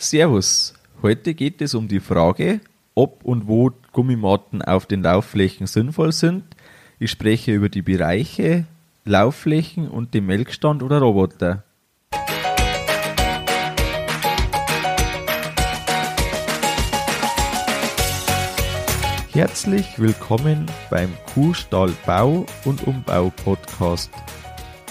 Servus. Heute geht es um die Frage, ob und wo Gummimatten auf den Laufflächen sinnvoll sind. Ich spreche über die Bereiche, Laufflächen und den Melkstand oder Roboter. Herzlich willkommen beim Kuhstall Bau und Umbau Podcast.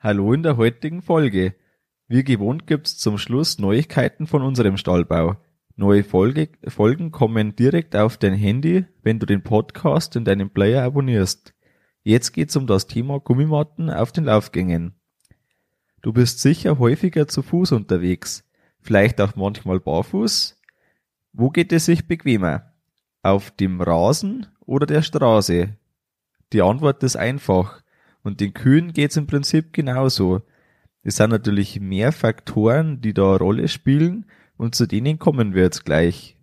Hallo in der heutigen Folge. Wie gewohnt gibt's zum Schluss Neuigkeiten von unserem Stallbau. Neue Folge, Folgen kommen direkt auf dein Handy, wenn du den Podcast in deinem Player abonnierst. Jetzt geht's um das Thema Gummimatten auf den Laufgängen. Du bist sicher häufiger zu Fuß unterwegs, vielleicht auch manchmal barfuß. Wo geht es sich bequemer? Auf dem Rasen oder der Straße? Die Antwort ist einfach. Und den Kühen geht's im Prinzip genauso. Es sind natürlich mehr Faktoren, die da eine Rolle spielen und zu denen kommen wir jetzt gleich.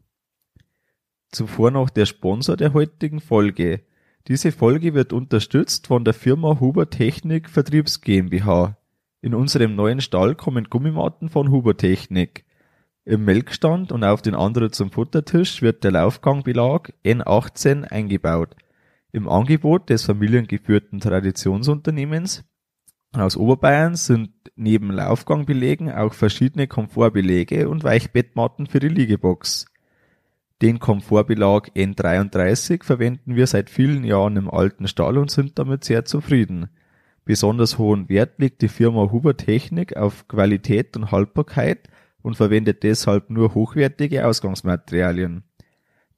Zuvor noch der Sponsor der heutigen Folge. Diese Folge wird unterstützt von der Firma Huber Technik Vertriebs GmbH. In unserem neuen Stall kommen Gummimatten von Huber Technik. Im Melkstand und auf den anderen zum Futtertisch wird der Laufgangbelag N18 eingebaut. Im Angebot des familiengeführten Traditionsunternehmens aus Oberbayern sind neben Laufgangbelegen auch verschiedene Komfortbelege und Weichbettmatten für die Liegebox. Den Komfortbelag N33 verwenden wir seit vielen Jahren im alten Stall und sind damit sehr zufrieden. Besonders hohen Wert legt die Firma Huber Technik auf Qualität und Haltbarkeit und verwendet deshalb nur hochwertige Ausgangsmaterialien.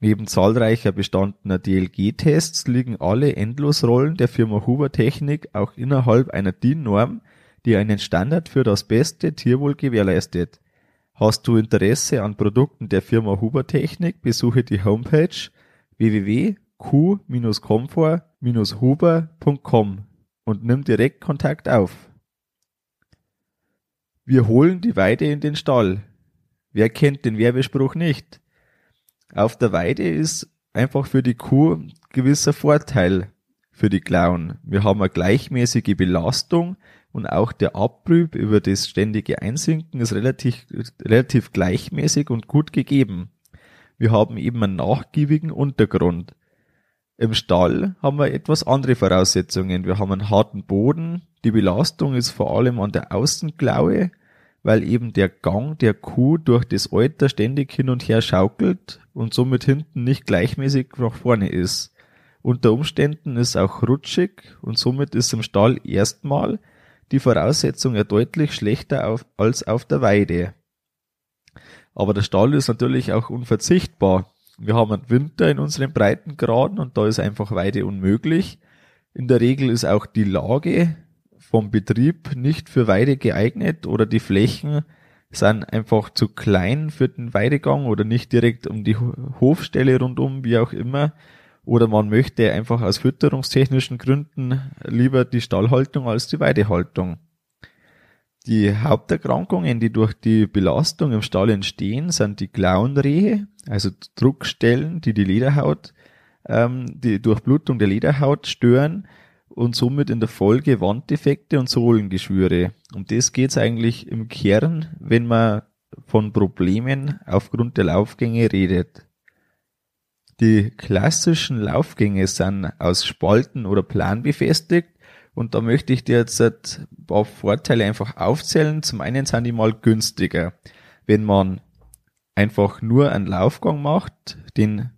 Neben zahlreicher bestandener DLG-Tests liegen alle Endlosrollen der Firma Huber Technik auch innerhalb einer DIN-Norm, die einen Standard für das beste Tierwohl gewährleistet. Hast du Interesse an Produkten der Firma Huber Technik, besuche die Homepage www.q-comfort-huber.com und nimm direkt Kontakt auf. Wir holen die Weide in den Stall. Wer kennt den Werbespruch nicht? Auf der Weide ist einfach für die Kuh gewisser Vorteil für die Klauen. Wir haben eine gleichmäßige Belastung und auch der Abbrüb über das ständige Einsinken ist relativ, relativ gleichmäßig und gut gegeben. Wir haben eben einen nachgiebigen Untergrund. Im Stall haben wir etwas andere Voraussetzungen. Wir haben einen harten Boden. Die Belastung ist vor allem an der Außenklaue weil eben der Gang der Kuh durch das Euter ständig hin und her schaukelt und somit hinten nicht gleichmäßig nach vorne ist. Unter Umständen ist auch rutschig und somit ist im Stall erstmal die Voraussetzung ja deutlich schlechter auf, als auf der Weide. Aber der Stall ist natürlich auch unverzichtbar. Wir haben einen Winter in unseren Breitengraden und da ist einfach Weide unmöglich. In der Regel ist auch die Lage vom Betrieb nicht für Weide geeignet oder die Flächen sind einfach zu klein für den Weidegang oder nicht direkt um die Hofstelle rundum, wie auch immer. Oder man möchte einfach aus fütterungstechnischen Gründen lieber die Stallhaltung als die Weidehaltung. Die Haupterkrankungen, die durch die Belastung im Stall entstehen, sind die Klauenrehe, also Druckstellen, die die Lederhaut, ähm, die Durchblutung der Lederhaut stören und somit in der Folge Wanddefekte und Sohlengeschwüre. Um das geht's eigentlich im Kern, wenn man von Problemen aufgrund der Laufgänge redet. Die klassischen Laufgänge sind aus Spalten oder Plan befestigt und da möchte ich dir jetzt ein paar Vorteile einfach aufzählen. Zum einen sind die mal günstiger. Wenn man einfach nur einen Laufgang macht, den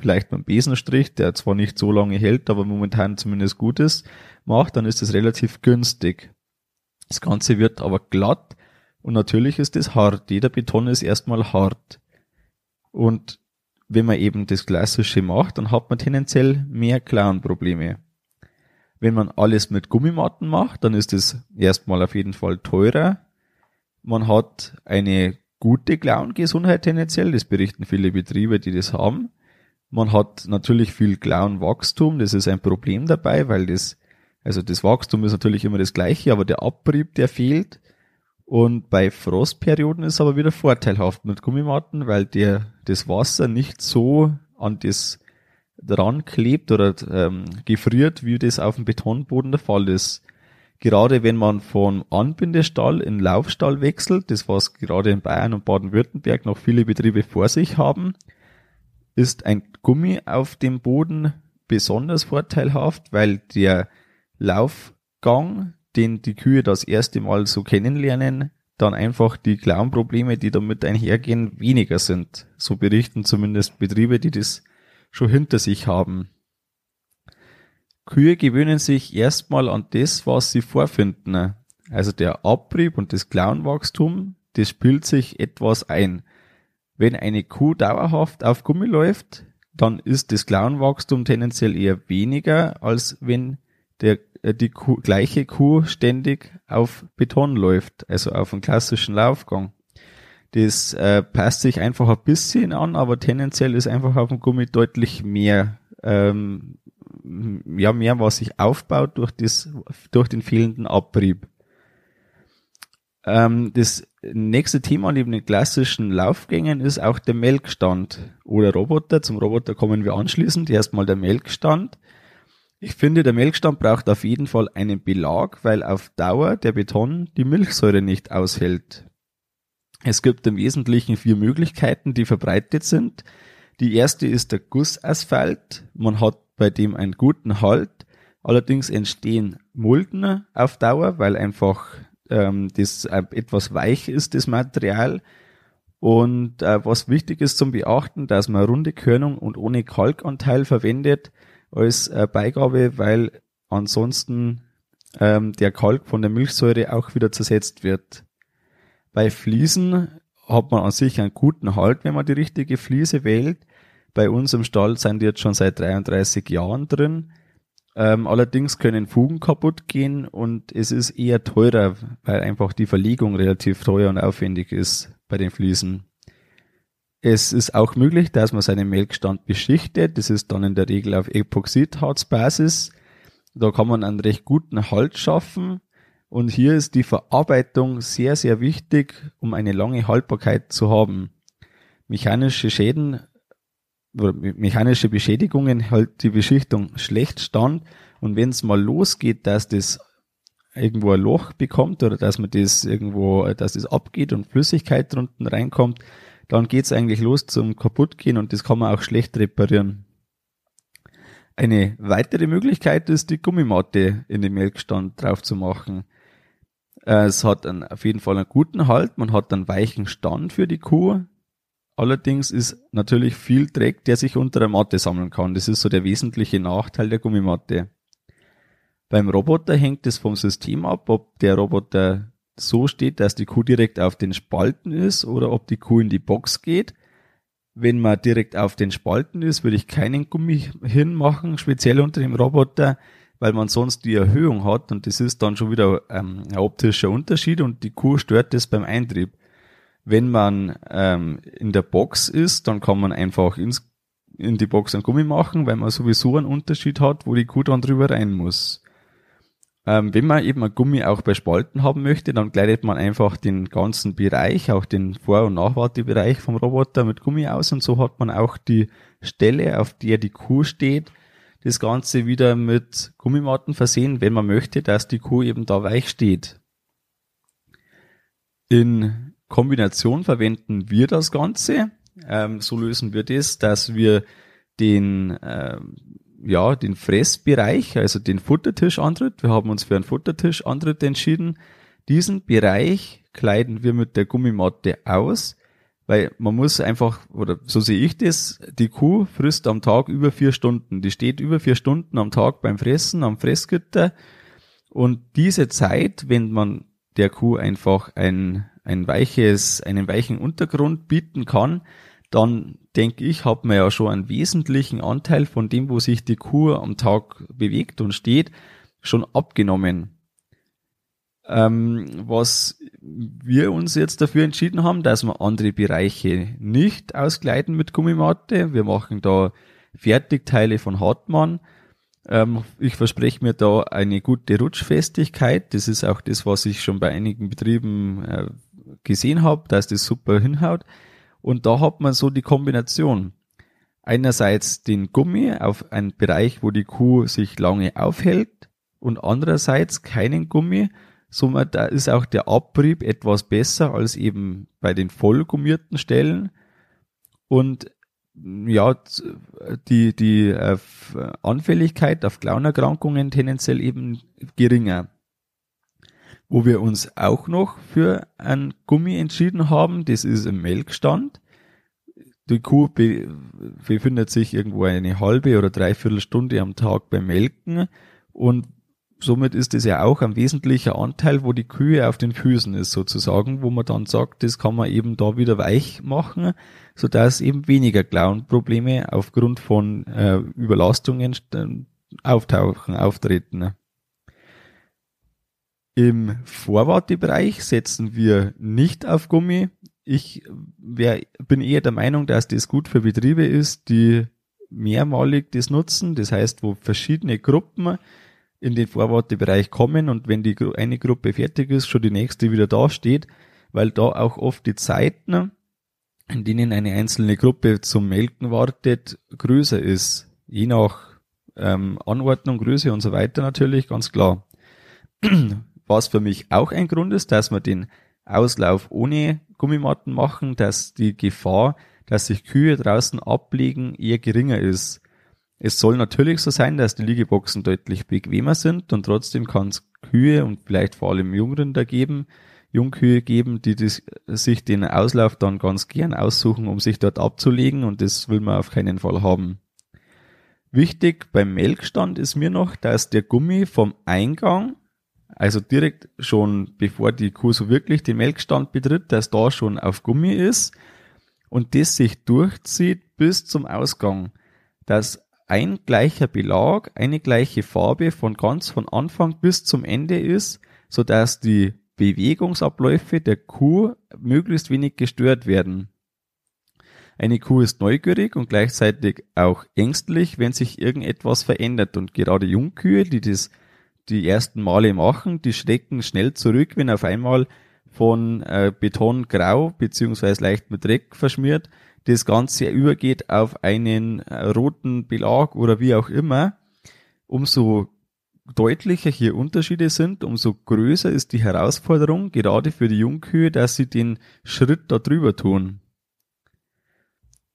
vielleicht beim Besenstrich, der zwar nicht so lange hält, aber momentan zumindest gut ist, macht, dann ist es relativ günstig. Das Ganze wird aber glatt und natürlich ist es hart. Jeder Beton ist erstmal hart. Und wenn man eben das Klassische macht, dann hat man tendenziell mehr Klauenprobleme. Wenn man alles mit Gummimatten macht, dann ist es erstmal auf jeden Fall teurer. Man hat eine gute Klauengesundheit tendenziell, das berichten viele Betriebe, die das haben. Man hat natürlich viel Klauenwachstum, das ist ein Problem dabei, weil das, also das Wachstum ist natürlich immer das gleiche, aber der Abrieb, der fehlt. Und bei Frostperioden ist aber wieder vorteilhaft mit Gummimatten, weil der, das Wasser nicht so an das dran klebt oder ähm, gefriert, wie das auf dem Betonboden der Fall ist. Gerade wenn man von Anbindestall in Laufstall wechselt, das was gerade in Bayern und Baden-Württemberg noch viele Betriebe vor sich haben, ist ein Gummi auf dem Boden besonders vorteilhaft, weil der Laufgang, den die Kühe das erste Mal so kennenlernen, dann einfach die Klauenprobleme, die damit einhergehen, weniger sind. So berichten zumindest Betriebe, die das schon hinter sich haben. Kühe gewöhnen sich erstmal an das, was sie vorfinden. Also der Abrieb und das Klauenwachstum, das spielt sich etwas ein. Wenn eine Kuh dauerhaft auf Gummi läuft, dann ist das Klauenwachstum tendenziell eher weniger, als wenn der, äh, die Kuh, gleiche Kuh ständig auf Beton läuft, also auf einen klassischen Laufgang. Das äh, passt sich einfach ein bisschen an, aber tendenziell ist einfach auf dem Gummi deutlich mehr, ähm, ja, mehr, was sich aufbaut durch das, durch den fehlenden Abrieb. Ähm, das nächste Thema neben den klassischen Laufgängen ist auch der Melkstand oder Roboter. Zum Roboter kommen wir anschließend. Erstmal der Melkstand. Ich finde, der Melkstand braucht auf jeden Fall einen Belag, weil auf Dauer der Beton die Milchsäure nicht aushält. Es gibt im Wesentlichen vier Möglichkeiten, die verbreitet sind. Die erste ist der Gussasphalt. Man hat bei dem einen guten Halt. Allerdings entstehen Mulden auf Dauer, weil einfach ähm, das äh, etwas weich ist, das Material. Und äh, was wichtig ist zum Beachten, dass man runde Körnung und ohne Kalkanteil verwendet als äh, Beigabe, weil ansonsten ähm, der Kalk von der Milchsäure auch wieder zersetzt wird. Bei Fliesen hat man an sich einen guten Halt, wenn man die richtige Fliese wählt. Bei uns im Stall sind die jetzt schon seit 33 Jahren drin. Ähm, allerdings können Fugen kaputt gehen und es ist eher teurer, weil einfach die Verlegung relativ teuer und aufwendig ist bei den Fliesen. Es ist auch möglich, dass man seinen Melkstand beschichtet. Das ist dann in der Regel auf Epoxidharzbasis. Da kann man einen recht guten Halt schaffen. Und hier ist die Verarbeitung sehr, sehr wichtig, um eine lange Haltbarkeit zu haben. Mechanische Schäden mechanische Beschädigungen hält die Beschichtung schlecht stand. Und wenn es mal losgeht, dass das irgendwo ein Loch bekommt oder dass man das irgendwo, dass das abgeht und Flüssigkeit drunten reinkommt, dann geht's eigentlich los zum Kaputtgehen und das kann man auch schlecht reparieren. Eine weitere Möglichkeit ist, die Gummimatte in den Melkstand drauf zu machen. Es hat einen, auf jeden Fall einen guten Halt, man hat einen weichen Stand für die Kuh. Allerdings ist natürlich viel Dreck, der sich unter der Matte sammeln kann. Das ist so der wesentliche Nachteil der Gummimatte. Beim Roboter hängt es vom System ab, ob der Roboter so steht, dass die Kuh direkt auf den Spalten ist oder ob die Kuh in die Box geht. Wenn man direkt auf den Spalten ist, würde ich keinen Gummi hinmachen, speziell unter dem Roboter, weil man sonst die Erhöhung hat und das ist dann schon wieder ähm, ein optischer Unterschied und die Kuh stört das beim Eintrieb. Wenn man ähm, in der Box ist, dann kann man einfach ins, in die Box einen Gummi machen, weil man sowieso einen Unterschied hat, wo die Kuh dann drüber rein muss. Ähm, wenn man eben ein Gummi auch bei Spalten haben möchte, dann kleidet man einfach den ganzen Bereich, auch den Vor- und Nachwartebereich vom Roboter mit Gummi aus und so hat man auch die Stelle, auf der die Kuh steht, das Ganze wieder mit Gummimatten versehen, wenn man möchte, dass die Kuh eben da weich steht. In Kombination verwenden wir das Ganze. Ähm, so lösen wir das, dass wir den, ähm, ja, den Fressbereich, also den Futtertischantritt, wir haben uns für einen Futtertischantritt entschieden. Diesen Bereich kleiden wir mit der Gummimatte aus weil man muss einfach, oder so sehe ich das, die Kuh frisst am Tag über vier Stunden. Die steht über vier Stunden am Tag beim Fressen, am Fressgitter. Und diese Zeit, wenn man der Kuh einfach ein, ein weiches, einen weichen Untergrund bieten kann, dann denke ich, hat man ja schon einen wesentlichen Anteil von dem, wo sich die Kuh am Tag bewegt und steht, schon abgenommen. Ähm, was wir uns jetzt dafür entschieden haben, dass wir andere Bereiche nicht auskleiden mit Gummimatte. Wir machen da Fertigteile von Hartmann. Ähm, ich verspreche mir da eine gute Rutschfestigkeit. Das ist auch das, was ich schon bei einigen Betrieben äh, gesehen habe, dass das super hinhaut. Und da hat man so die Kombination. Einerseits den Gummi auf einen Bereich, wo die Kuh sich lange aufhält und andererseits keinen Gummi. Somit da ist auch der Abrieb etwas besser als eben bei den vollgummierten Stellen. Und ja, die, die äh, Anfälligkeit auf Klaunerkrankungen tendenziell eben geringer. Wo wir uns auch noch für ein Gummi entschieden haben, das ist im Melkstand. Die Kuh be befindet sich irgendwo eine halbe oder dreiviertel Stunde am Tag beim Melken und somit ist es ja auch ein wesentlicher Anteil, wo die Kühe auf den Füßen ist sozusagen, wo man dann sagt, das kann man eben da wieder weich machen, so dass eben weniger Klauenprobleme aufgrund von äh, Überlastungen auftauchen, auftreten. Im Vorwartebereich setzen wir nicht auf Gummi. Ich wär, bin eher der Meinung, dass das gut für Betriebe ist, die mehrmalig das nutzen. Das heißt, wo verschiedene Gruppen in den Vorwartebereich kommen und wenn die eine Gruppe fertig ist, schon die nächste wieder da steht, weil da auch oft die Zeiten, in denen eine einzelne Gruppe zum Melken wartet, größer ist. Je nach ähm, Anordnung, Größe und so weiter natürlich, ganz klar. Was für mich auch ein Grund ist, dass wir den Auslauf ohne Gummimatten machen, dass die Gefahr, dass sich Kühe draußen ablegen, eher geringer ist. Es soll natürlich so sein, dass die Liegeboxen deutlich bequemer sind und trotzdem kann es Kühe und vielleicht vor allem Jungrinder geben, Jungkühe geben, die das, sich den Auslauf dann ganz gern aussuchen, um sich dort abzulegen und das will man auf keinen Fall haben. Wichtig beim Melkstand ist mir noch, dass der Gummi vom Eingang, also direkt schon bevor die Kuh so wirklich den Melkstand betritt, dass da schon auf Gummi ist und das sich durchzieht bis zum Ausgang, dass ein gleicher Belag, eine gleiche Farbe von ganz von Anfang bis zum Ende ist, so dass die Bewegungsabläufe der Kuh möglichst wenig gestört werden. Eine Kuh ist neugierig und gleichzeitig auch ängstlich, wenn sich irgendetwas verändert und gerade Jungkühe, die das die ersten Male machen, die schrecken schnell zurück, wenn auf einmal von äh, Beton grau beziehungsweise leicht mit Dreck verschmiert das Ganze übergeht auf einen äh, roten Belag oder wie auch immer, umso deutlicher hier Unterschiede sind, umso größer ist die Herausforderung, gerade für die Jungkühe, dass sie den Schritt da drüber tun.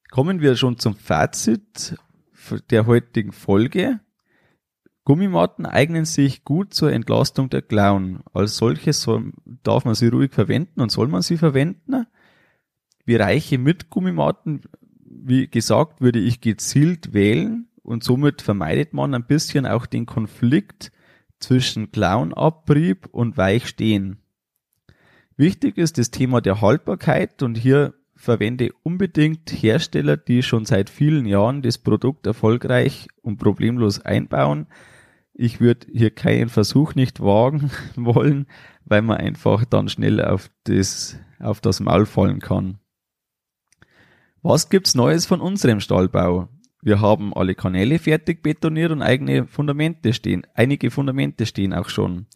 Kommen wir schon zum Fazit der heutigen Folge. Gummimatten eignen sich gut zur Entlastung der Klauen. Als solches soll, darf man sie ruhig verwenden und soll man sie verwenden. Bereiche mit Gummimatten, wie gesagt, würde ich gezielt wählen und somit vermeidet man ein bisschen auch den Konflikt zwischen Clownabrieb und Weichstehen. Wichtig ist das Thema der Haltbarkeit und hier verwende unbedingt Hersteller, die schon seit vielen Jahren das Produkt erfolgreich und problemlos einbauen. Ich würde hier keinen Versuch nicht wagen wollen, weil man einfach dann schnell auf das, auf das Maul fallen kann. Was gibt's Neues von unserem Stallbau? Wir haben alle Kanäle fertig betoniert und eigene Fundamente stehen. Einige Fundamente stehen auch schon.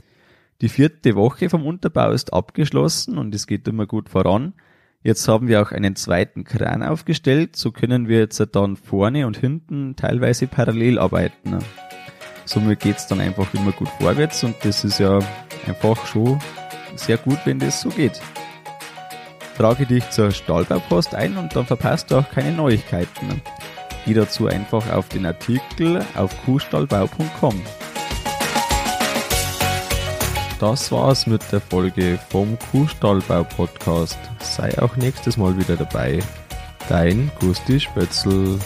Die vierte Woche vom Unterbau ist abgeschlossen und es geht immer gut voran. Jetzt haben wir auch einen zweiten Kran aufgestellt, so können wir jetzt dann vorne und hinten teilweise parallel arbeiten. Somit geht's dann einfach immer gut vorwärts und das ist ja einfach schon sehr gut, wenn das so geht trage dich zur Stahlbaupost ein und dann verpasst du auch keine Neuigkeiten. Geh dazu einfach auf den Artikel auf kuhstallbau.com. Das war's mit der Folge vom Kuhstallbau Podcast. Sei auch nächstes Mal wieder dabei. Dein Gusti Spötzl.